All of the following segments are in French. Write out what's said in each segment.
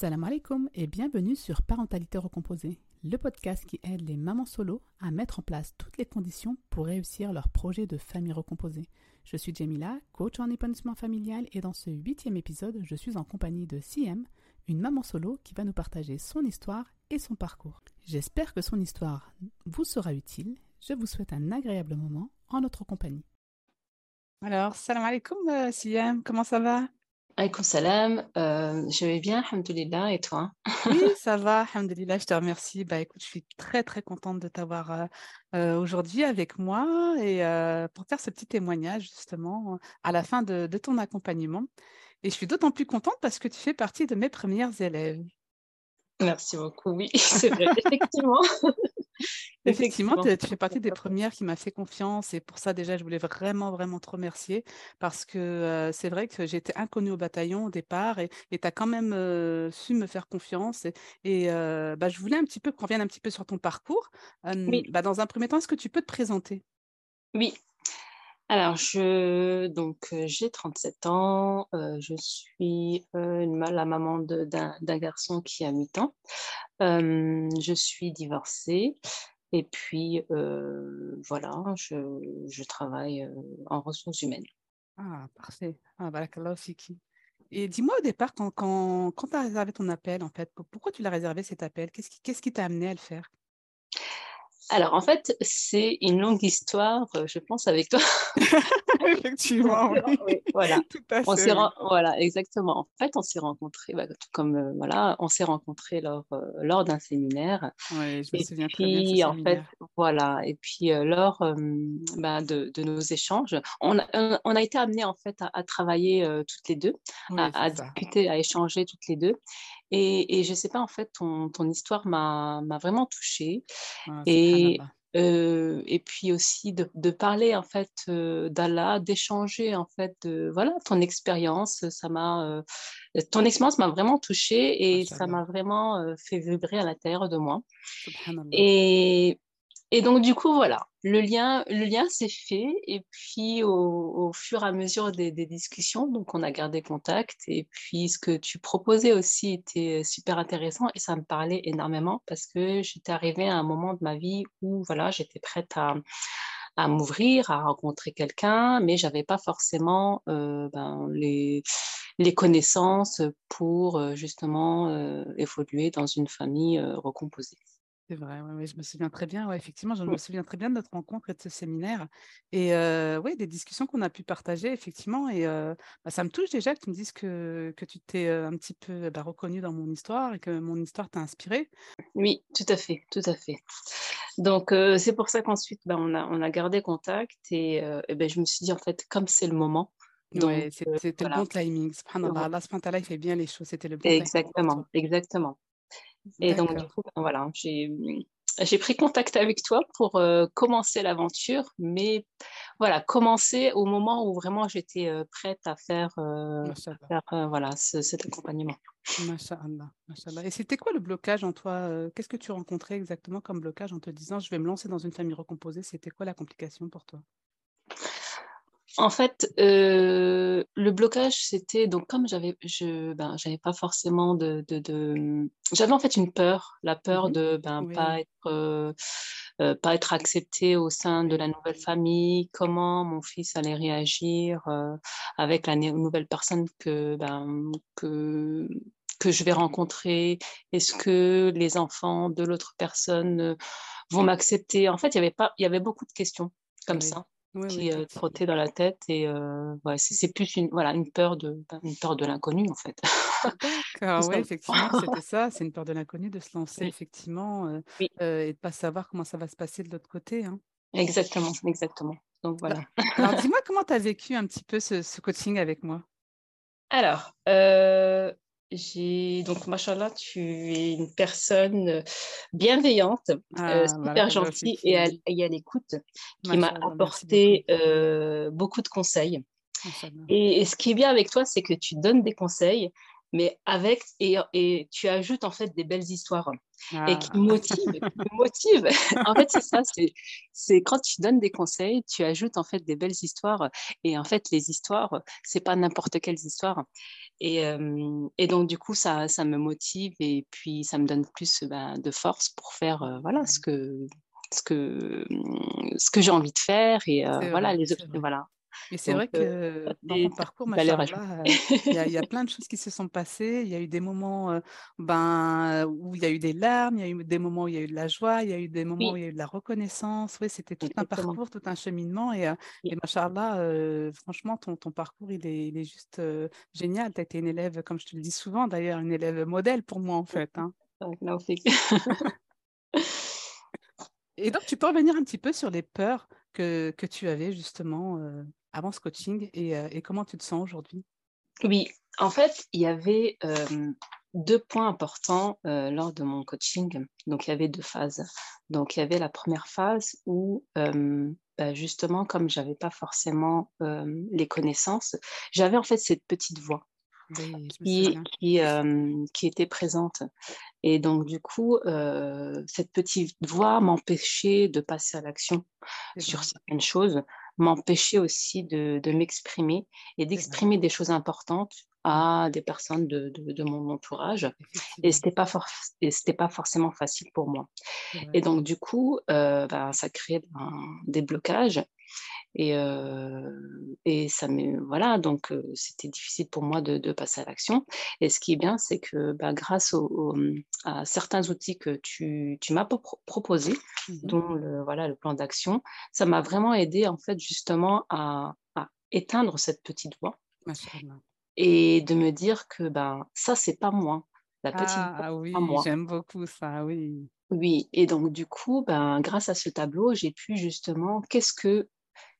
Salam alaikum et bienvenue sur Parentalité Recomposée, le podcast qui aide les mamans solo à mettre en place toutes les conditions pour réussir leur projet de famille recomposée. Je suis Jamila, coach en épanouissement familial et dans ce huitième épisode, je suis en compagnie de CM, une maman solo qui va nous partager son histoire et son parcours. J'espère que son histoire vous sera utile. Je vous souhaite un agréable moment en notre compagnie. Alors, salam alaikum, euh, CM, comment ça va? Alaykoum salam, euh, je vais bien, alhamdoulilah, et toi? Oui, ça va, alhamdoulilah, je te remercie. Bah écoute, je suis très très contente de t'avoir euh, euh, aujourd'hui avec moi et pour faire ce petit témoignage justement à la fin de, de ton accompagnement. Et je suis d'autant plus contente parce que tu fais partie de mes premières élèves. Merci beaucoup, oui, c'est vrai, effectivement. Effectivement, tu, fais partie des premières qui m'a fait confiance et pour ça déjà, je voulais vraiment, vraiment te remercier parce que euh, c'est vrai que j'étais inconnue au bataillon au départ et tu as quand même euh, su me faire confiance et, euh, bah, je voulais un petit peu qu'on revienne un petit peu sur ton parcours. oui. Bah, dans un premier temps, est-ce que tu peux te présenter? Oui, alors, je, donc, j'ai 37 ans, je suis la maman d'un garçon qui a 8 ans. je suis divorcée et puis voilà, je, travaille en ressources humaines. Ah, parfait. Ah, aussi. Et dis-moi au départ, quand, quand, quand tu as réservé ton appel, en fait, pourquoi tu l'as réservé cet appel? Qu'est-ce qui t'a amené à le faire? Alors, en fait, c'est une longue histoire, euh, je pense, avec toi. Effectivement, oui. Voilà. Tout à fait, voilà, exactement. En fait, on s'est rencontrés, bah, comme euh, voilà, on s'est rencontrés lors, euh, lors d'un séminaire. Oui, je me et souviens puis, très bien. en fait, voilà. Et puis, lors bah, de, de, nos échanges, on a, on a été amenés en fait à, travailler toutes les deux, à, discuter, à échanger toutes les deux. Et, je ne sais pas, en fait, ton, ton histoire m'a vraiment touchée. Ah, et, euh, et puis aussi de, de parler, en fait, euh, d'Allah, d'échanger, en fait, de, voilà, ton expérience. Ça m'a, euh, ton expérience m'a vraiment touchée et ça m'a vraiment fait vibrer à l'intérieur de moi. Et, et donc, du coup, voilà, le lien, le lien s'est fait. Et puis, au, fur et à mesure des, discussions, donc on a gardé contact. Et puis, ce que tu proposais aussi était super intéressant et ça me parlait énormément parce que j'étais arrivée à un moment de ma vie où, voilà, j'étais prête à, à m'ouvrir, à rencontrer quelqu'un, mais j'avais pas forcément euh, ben, les, les connaissances pour euh, justement euh, évoluer dans une famille recomposée. C'est vrai, ouais, je me souviens très bien. Ouais, effectivement, je me souviens très bien de notre rencontre et de ce séminaire. Et euh, ouais, des discussions qu'on a pu partager, effectivement. Et bah, ça me touche déjà que tu me dises que, que tu t'es un petit peu bah, reconnue dans mon histoire et que mon histoire t'a inspirée. Oui, tout à fait, tout à fait. Donc, c'est pour ça qu'ensuite, bah, on, a, on a gardé contact et, et ben, je me suis dit, en fait, comme c'est le moment, c'était le bon timing. Subhanallah, Allah il fait bien les choses. C'était le bon exactement, timing. Exactement. Et donc, du coup, ben, voilà, j'ai pris contact avec toi pour euh, commencer l'aventure, mais voilà, commencer au moment où vraiment j'étais euh, prête à faire, euh, voilà, cet accompagnement. Masha'Allah, Et c'était quoi le blocage en toi Qu'est-ce que tu rencontrais exactement comme blocage en te disant je vais me lancer dans une famille recomposée C'était quoi la complication pour toi? En fait, euh, le blocage, c'était donc comme j'avais, je, ben, j'avais pas forcément de, de, j'avais en fait une peur, la peur mmh de ben pas être, euh, euh, pas être acceptée au sein de la nouvelle famille. Comment mon fils allait réagir avec la nouvelle personne que ben que que je vais rencontrer. Est-ce que les enfants de l'autre personne vont m'accepter? En fait, il y avait pas, il y avait beaucoup de questions comme ça qui oui, trottait dans la tête et ouais, c'est plus une voilà une peur de ben, une peur de l'inconnu en fait. D'accord, oui effectivement c'était ça, c'est une peur de l'inconnu de se lancer effectivement et de pas savoir comment ça va se passer de l'autre côté. Hein. Exactement, exactement. Donc voilà. Alors dis-moi comment tu as vécu un petit peu ce, ce coaching avec moi? Alors, j'ai donc, machallah, tu es une personne euh, bienveillante, euh, ah, super gentille et à, l'écoute, qui m'a apporté euh, beaucoup de conseils. Et, ce qui est bien avec toi, c'est que tu donnes des conseils, mais avec, et, et, tu ajoutes en fait des belles histoires et qui ah. motivent. motive. en fait, c'est ça, c'est quand tu donnes des conseils, tu ajoutes en fait des belles histoires. Et en fait, les histoires, c'est pas n'importe quelles histoires. Et, euh, et, donc, du coup, ça, ça me motive et puis ça me donne plus ben, de force pour faire euh, voilà, ce que, ce que, ce que j'ai envie de faire. Et euh, voilà, les voilà. Mais c'est vrai que dans ton parcours, il y, a, y, a plein de choses qui se sont passées. Il y a eu des moments ben, où il y a eu des larmes, il y a eu des moments où il y a eu de la joie, il y a eu des moments où il y a eu de la reconnaissance. Oui, c'était tout un parcours, tout un cheminement. Et, et machallah, franchement, ton, ton, parcours, il est, il est juste génial. Tu as été une élève, comme je te le dis souvent d'ailleurs, une élève modèle pour moi en fait. Hein. Et donc, tu peux revenir un petit peu sur les peurs que, que tu avais justement avant ce coaching euh, et, comment tu te sens aujourd'hui? Oui, en fait, il y avait deux points importants euh, lors de mon coaching. Donc, il y avait deux phases. Donc, il y avait la première phase où, bah, justement, comme je n'avais pas forcément les connaissances, j'avais en fait cette petite voix. qui, qui, qui, était présente. Et donc, du coup, cette petite voix m'empêchait de passer à l'action sur certaines choses m'empêcher aussi de, m'exprimer et d'exprimer des choses importantes à des personnes de, mon entourage. Et ce n'était pas, pas forcément facile pour moi. Et donc, du coup, euh, ben, ça crée des blocages. Et, euh, et ça me voilà donc euh, c'était difficile pour moi de, passer à l'action. Et ce qui est bien c'est que bah, grâce à certains outils que tu, tu m'as proposés mmh dont le voilà le plan d'action ça m'a vraiment aidé en fait justement à, éteindre cette petite voix et de me dire que ben ça c'est pas moi. La petite ah, ah oui j'aime beaucoup ça oui. Oui et donc du coup ben grâce à ce tableau j'ai pu justement qu'est-ce que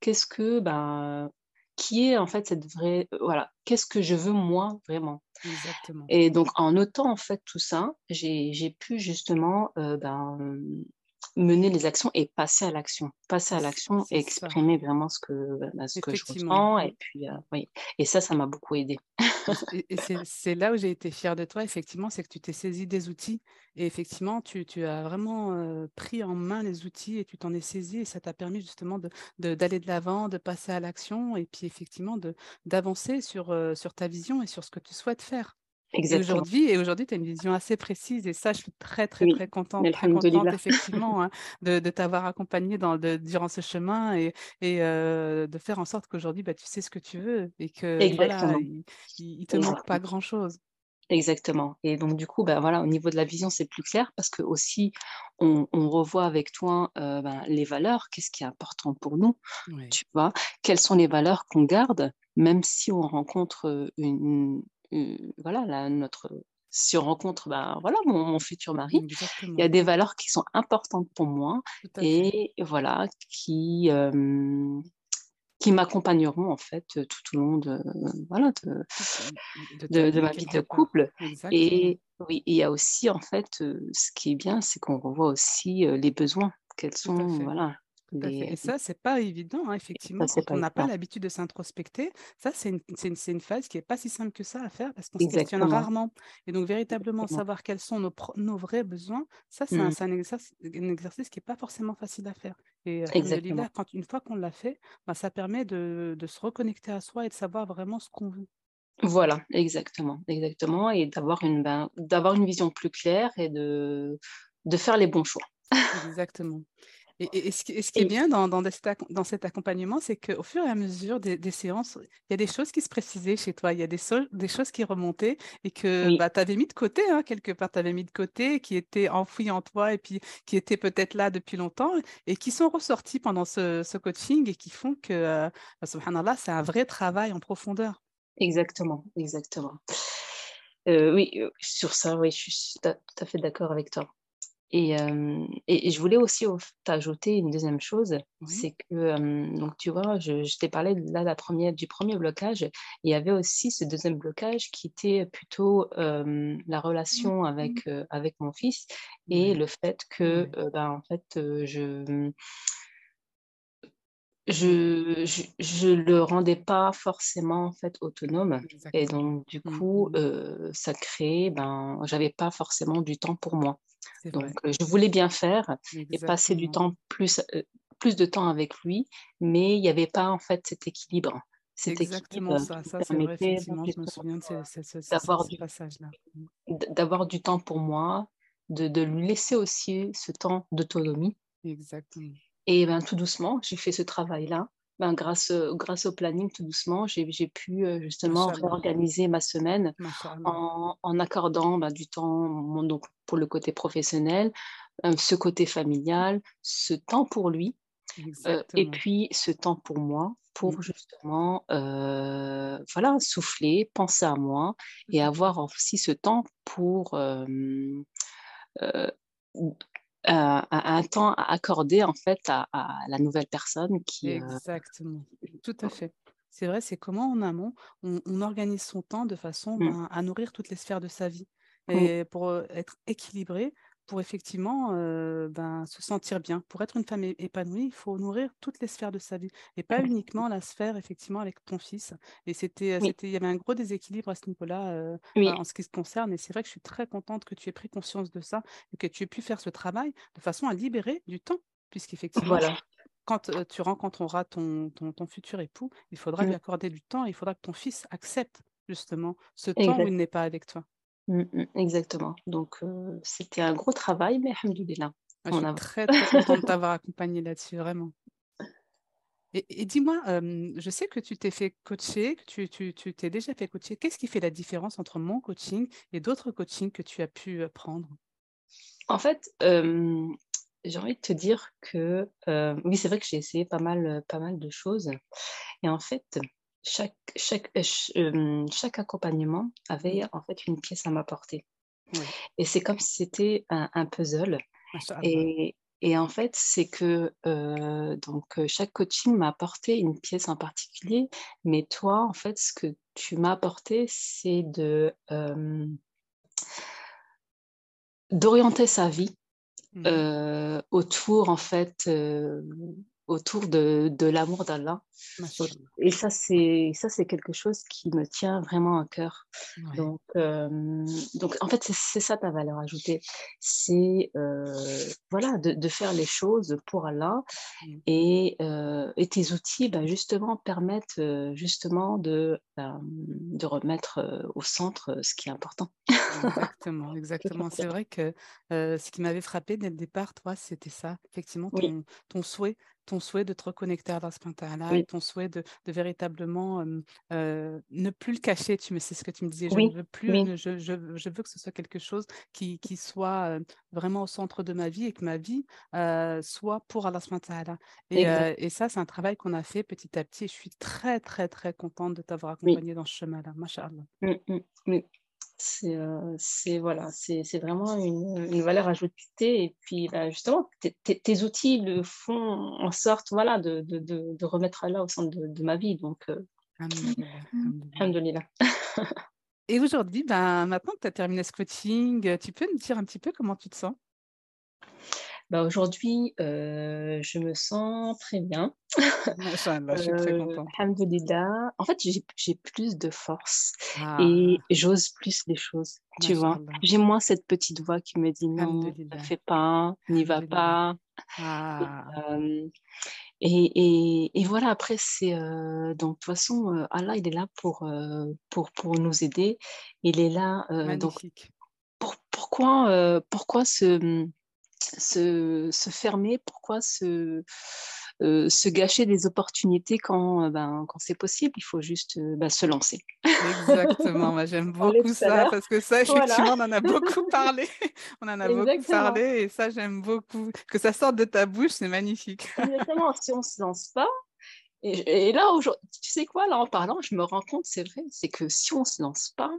qu'est-ce que, ben, qui est en fait cette vraie, euh, voilà, qu'est-ce que je veux moi vraiment? Exactement. Et donc en notant en fait tout ça, j'ai pu justement euh, ben, mener les actions et passer à l'action, passer à l'action et exprimer vraiment ce que, ben, ce que je ressens. Et puis, euh, oui. Et ça, ça m'a beaucoup aidé. et, c'est là où j'ai été fière de toi, effectivement, c'est que tu t'es saisi des outils et effectivement, tu, tu as vraiment euh, pris en main les outils et tu t'en es saisi et ça t'a permis justement d'aller de, de l'avant, de passer à l'action et puis effectivement d'avancer sur, euh, sur ta vision et sur ce que tu souhaites faire. Aujourd'hui, et aujourd'hui, tu as une vision assez précise et ça, je suis très, très, très contente, très contente effectivement hein, de, de t'avoir accompagnée dans, de, durant ce chemin et, et euh, de faire en sorte qu'aujourd'hui, bah, tu sais ce que tu veux et que voilà, il ne te manque pas grand-chose. Exactement. Et donc, du coup, bah, voilà, au niveau de la vision, c'est plus clair parce que aussi, on, on revoit avec toi euh, ben, les valeurs, qu'est-ce qui est important pour nous, tu vois, quelles sont les valeurs qu'on garde, même si on rencontre une, voilà, notre, si on rencontre ben, voilà, mon, futur mari, il y a des valeurs qui sont importantes pour moi et voilà, qui, qui m'accompagneront en fait tout au long de, voilà, de, de, ma vie de couple. Et oui, il y a aussi en fait, ce qui est bien, c'est qu'on revoit aussi les besoins, quels sont, voilà, et ça, c'est pas évident, hein, effectivement, quand on n'a pas l'habitude de s'introspecter. Ça, c'est une, une, une, phase qui n'est pas si simple que ça à faire parce qu'on se questionne rarement. Et donc, véritablement savoir quels sont nos, nos vrais besoins, ça, c'est un, mmh. exercice, un, exercice, qui n'est pas forcément facile à faire. Et euh, quand, une fois qu'on l'a fait, bah, ça permet de, de, se reconnecter à soi et de savoir vraiment ce qu'on veut. Voilà, exactement, exactement. Et d'avoir une, ben, d'avoir une vision plus claire et de, de faire les bons choix. Exactement. Et, ce, qui, est bien dans, dans, dans cet accompagnement, c'est qu'au fur et à mesure des, séances, il y a des choses qui se précisaient chez toi, il y a des, des choses qui remontaient et que bah, tu avais mis de côté, hein, quelque part, tu avais mis de côté, qui étaient enfouies en toi et puis qui étaient peut-être là depuis longtemps et qui sont ressorties pendant ce, coaching et qui font que, euh, subhanallah, c'est un vrai travail en profondeur. Exactement, exactement. Euh, oui, euh, sur ça, oui, je suis tout à fait d'accord avec toi. Et, et, je voulais aussi t'ajouter une deuxième chose, c'est que, donc tu vois, je, t'ai parlé là la première, du premier blocage, il y avait aussi ce deuxième blocage qui était plutôt la mmh relation avec, avec mon fils et le fait que, ben, en fait, je, je, je, le rendais pas forcément en fait autonome et donc du mmh, coup mmh. ça crée ben j'avais pas forcément du temps pour moi donc je voulais bien faire et passer du temps plus plus de temps avec lui mais il n'y avait pas en fait cet équilibre c'est exactement ça, ça c'est vrai, effectivement, je me souviens de ce, passage-là. D'avoir du temps pour moi, de, de, lui laisser aussi ce temps d'autonomie. Exactement. Et ben, tout doucement, j'ai fait ce travail-là. Ben, grâce, grâce au planning, tout doucement, j'ai pu euh, justement réorganiser ma semaine en, en, accordant ben, du temps donc, pour le côté professionnel, euh, ce côté familial, ce temps pour lui, euh, et puis ce temps pour moi, pour mmh. justement euh, voilà, souffler, penser à moi et avoir aussi ce temps pour euh, un, temps à accorder en fait à, la nouvelle personne qui. Exactement, tout à fait. C'est vrai, c'est comment en amont on, organise son temps de façon mmh. ben, à nourrir toutes les sphères de sa vie et pour être équilibré pour effectivement ben, se sentir bien. Pour être une femme épanouie, il faut nourrir toutes les sphères de sa vie et pas uniquement la sphère effectivement avec ton fils. Et c'était, il y avait un gros déséquilibre à ce niveau-là en ce qui se concerne. Et c'est vrai que je suis très contente que tu aies pris conscience de ça et que tu aies pu faire ce travail de façon à libérer du temps, puisqu'effectivement, voilà. quand tu rencontreras ton, ton, ton, futur époux, il faudra lui mmh. accorder du temps. il faudra que ton fils accepte justement ce temps où il n'est pas avec toi. Mmh, mmh, exactement. Donc, c'était un gros travail, mais alhamdoulilah. Ah, je suis très, très contente de t'avoir accompagnée là-dessus, vraiment. Et, dis-moi, je sais que tu t'es fait coacher, que tu, tu, tu t'es déjà fait coacher. Qu'est-ce qui fait la différence entre mon coaching et d'autres coachings que tu as pu prendre? En fait, j'ai envie de te dire que oui, c'est vrai que j'ai essayé pas mal, pas mal de choses. Et en fait, chaque, chaque, euh, chaque accompagnement avait mmh. en fait une pièce à m'apporter. Et c'est comme si c'était un, puzzle. Et, et, en fait, c'est que euh, donc chaque coaching m'a apporté une pièce en particulier, mais toi, en fait, ce que tu m'as apporté, c'est de d'orienter sa vie mmh. autour en fait autour de, de l'amour d'Allah. Et ça, c'est ça, c'est quelque chose qui me tient vraiment à cœur. Donc, euh, donc, en fait, c'est ça ta valeur ajoutée. C'est euh, voilà, de, de, faire les choses pour Allah. Mm. Et, euh, et, tes outils, bah, justement, permettent justement de, de remettre au centre ce qui est important. Exactement, exactement. C'est vrai que ce qui m'avait frappé dès le départ, toi, c'était ça, effectivement, ton, ton souhait ton souhait de te reconnecter à Allah et ton souhait de, véritablement ne plus le cacher. Tu me, c'est ce que tu me disais. Je ne veux plus, je, je, veux que ce soit quelque chose qui, qui soit vraiment au centre de ma vie et que ma vie soit pour Allah et, et ça, c'est un travail qu'on a fait petit à petit. Et je suis très, très, très contente de t'avoir accompagnée dans ce chemin-là. Masha'Allah. C'est voilà, c'est vraiment une, une, valeur ajoutée. Et puis, bah, justement, tes outils le font en sorte voilà, de, de, de, remettre là au centre de, ma vie. Donc, euh, Et aujourd'hui, ben, maintenant que tu as terminé ce coaching, tu peux nous dire un petit peu comment tu te sens? Bah, aujourd'hui, euh, je me sens très bien. je suis très euh. En fait, j'ai plus de force et ah. j'ose plus les choses, tu vois. J'ai moins cette petite voix qui me dit non, ne fais pas, n'y va pas. Ah. Euh, et, et, et, voilà, après, c'est. donc, de toute façon, Allah, il est là pour, pour, pour nous aider. Il est là. donc, pour, pourquoi, pourquoi ce se, se, fermer, pourquoi se, euh, se gâcher des opportunités quand, euh, ben, quand c'est possible? Il faut juste euh, ben, se lancer. Exactement, j'aime beaucoup ça parce que ça, effectivement, on en a beaucoup parlé. on en a beaucoup parlé et ça, j'aime beaucoup. Que ça sorte de ta bouche, c'est magnifique. Exactement, si on ne se lance pas, et, et là, tu sais quoi, là en parlant, je me rends compte, c'est vrai, c'est que si on ne se lance pas,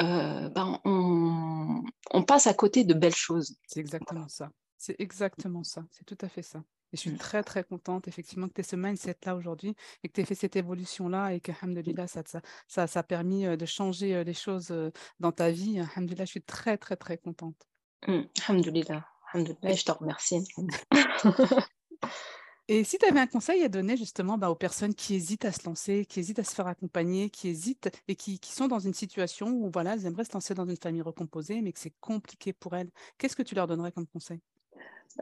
euh, ben, on, on, passe à côté de belles choses. C'est exactement ça. C'est exactement ça. C'est tout à fait ça. Et je suis mmh. très, très contente, effectivement, que tu aies ce mindset-là aujourd'hui et que tu aies fait cette évolution-là et que, alhamdoulilah, ça, ça, ça, a permis euh, de changer euh, les choses dans ta vie. Alhamdoulilah, je suis très, très, très contente. Mmh. Alhamdoulilah. Alhamdoulilah. je te remercie. Et si tu avais un conseil à donner justement bah, aux personnes qui hésitent à se lancer, qui hésitent à se faire accompagner, qui hésitent et qui, sont dans une situation où voilà, elles aimeraient se lancer dans une famille recomposée, mais que c'est compliqué pour elles, qu'est-ce que tu leur donnerais comme conseil?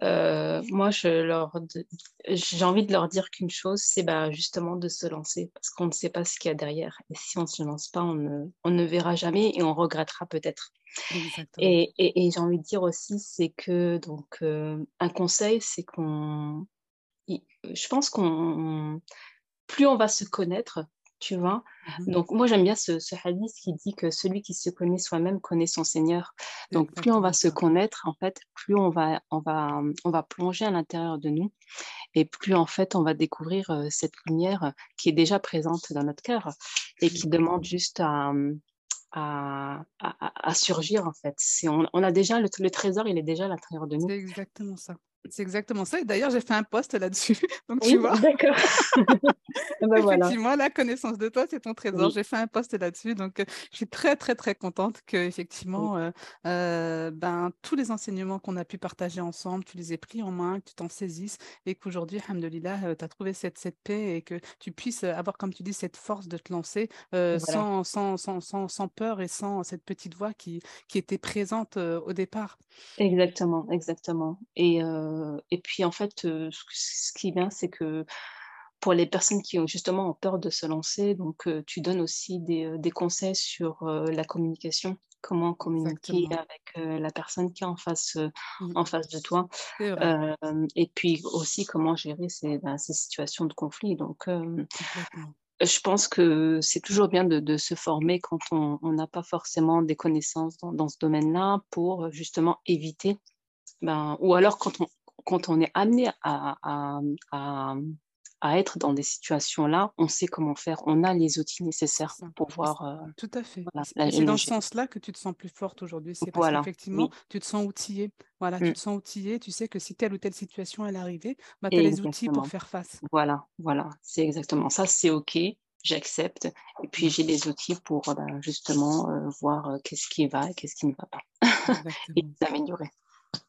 Euh, moi, j'ai envie de leur dire qu'une chose, c'est bah, justement de se lancer, parce qu'on ne sait pas ce qu'il y a derrière. Et si on ne se lance pas, on ne, verra jamais et on regrettera peut-être. Et, j'ai envie de dire aussi, c'est que donc euh, un conseil, c'est qu'on je pense qu'on plus on va se connaître, tu vois. Mmh Donc moi j'aime bien ce, ce, hadith qui dit que celui qui se connaît soi-même connaît son Seigneur. Donc plus on va se connaître, en fait, plus on va on va on va plonger à l'intérieur de nous et plus en fait on va découvrir euh, cette lumière qui est déjà présente dans notre cœur et qui demande juste à à, à, surgir en fait. On, on, a déjà le, le, trésor, il est déjà à l'intérieur de nous. C'est exactement ça. C'est exactement ça. Et d'ailleurs, j'ai fait un post là-dessus. Donc, tu vois. D'accord. ben, Effectivement, la connaissance de toi, c'est ton trésor. J'ai fait un post là-dessus. Donc, euh, je suis très, très, très contente que, effectivement, euh, euh, ben, tous les enseignements qu'on a pu partager ensemble, tu les aies pris en main, que tu t'en saisisses et qu'aujourd'hui, Alhamdulillah, tu as trouvé cette, cette paix et que tu puisses avoir, comme tu dis, cette force de te lancer sans, sans, sans, sans, sans peur et sans cette petite voix qui, qui était présente au départ. Exactement, exactement. Et euh, et puis, en fait, euh, ce qui est bien, c'est que pour les personnes qui ont justement peur de se lancer, donc euh, tu donnes aussi des, des conseils sur la communication, comment communiquer avec la personne qui est en face, mmh. en face de toi, et puis aussi comment gérer ces, ben, ces situations de conflit. Donc, je pense que c'est toujours bien de, de, se former quand on n'a pas forcément des connaissances dans, dans ce domaine-là pour justement éviter, ben, ou alors quand on, quand on est amené à, à, à, être dans des situations-là, on sait comment faire. On a les outils nécessaires pour pouvoir. Euh, Tout à fait. c'est dans ce sens-là que tu te sens plus forte aujourd'hui. C'est parce qu'effectivement, tu te sens outillée. Voilà, tu mmh. te sens outillée. Tu sais que si telle ou telle situation est arrivée, bah, tu as les outils pour faire face. Voilà, voilà. C'est exactement ça. C'est OK j'accepte. Et puis, j'ai les outils pour bah, justement euh, voir euh, qu'est-ce qui va et qu'est-ce qui ne va pas. et s'améliorer.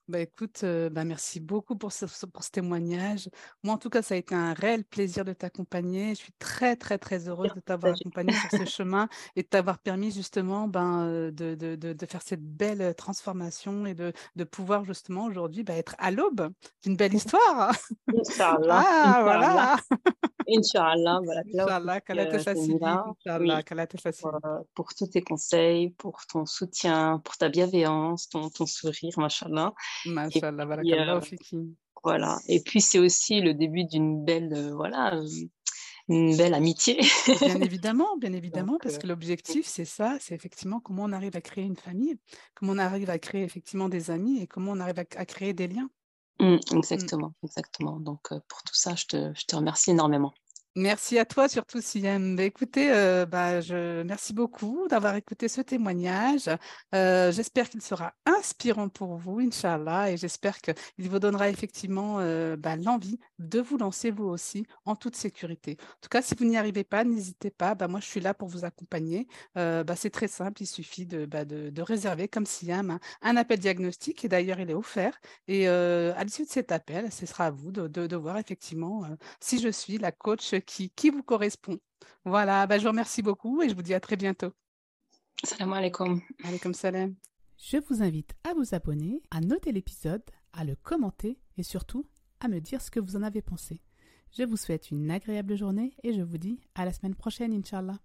Bah écoute, euh, bah merci beaucoup pour ce, pour ce témoignage. Moi, en tout cas, ça a été un réel plaisir de t'accompagner. Je suis très, très, très heureuse de t'avoir accompagné sur ce chemin et de t'avoir permis justement ben, euh, de, de, de, faire cette belle transformation et de, de pouvoir justement aujourd'hui bah, être à l'aube d'une belle histoire. Inch'Allah. ah, voilà. Inch'Allah. Voilà. Inch'Allah. Inch'Allah, te facilite. Pour, pour, tous tes conseils, pour ton soutien, pour ta bienveillance, ton, ton sourire, machallah. Euh, voilà. Et puis c'est aussi le début d'une belle, euh, voilà, euh, une belle amitié. bien évidemment, bien évidemment, parce que l'objectif c'est ça, c'est effectivement comment on arrive à créer une famille, comment on arrive à créer effectivement des amis et comment on arrive à, créer des liens. Mmh, mmh. exactement, exactement. Donc pour tout ça, je te, je te remercie énormément. Merci à toi surtout, Siam. Bah, écoutez, euh, bah, je merci beaucoup d'avoir écouté ce témoignage. Euh, j'espère qu'il sera inspirant pour vous, Inch'Allah, et j'espère qu'il vous donnera effectivement euh, bah, l'envie de vous lancer vous aussi en toute sécurité. En tout cas, si vous n'y arrivez pas, n'hésitez pas. Bah, moi, je suis là pour vous accompagner. C'est très simple, il suffit de, de, réserver, comme Siam, un, appel diagnostic, et d'ailleurs, il est offert. Et à l'issue de cet appel, ce sera à vous de, de voir effectivement si je suis la coach qui, qui vous correspond. Voilà, bah, je vous remercie beaucoup et je vous dis à très bientôt. Salam alaikum. Alaikum salam. Je vous invite à vous abonner, à noter l'épisode, à le commenter et surtout à me dire ce que vous en avez pensé. Je vous souhaite une agréable journée et je vous dis à la semaine prochaine, Inch'Allah.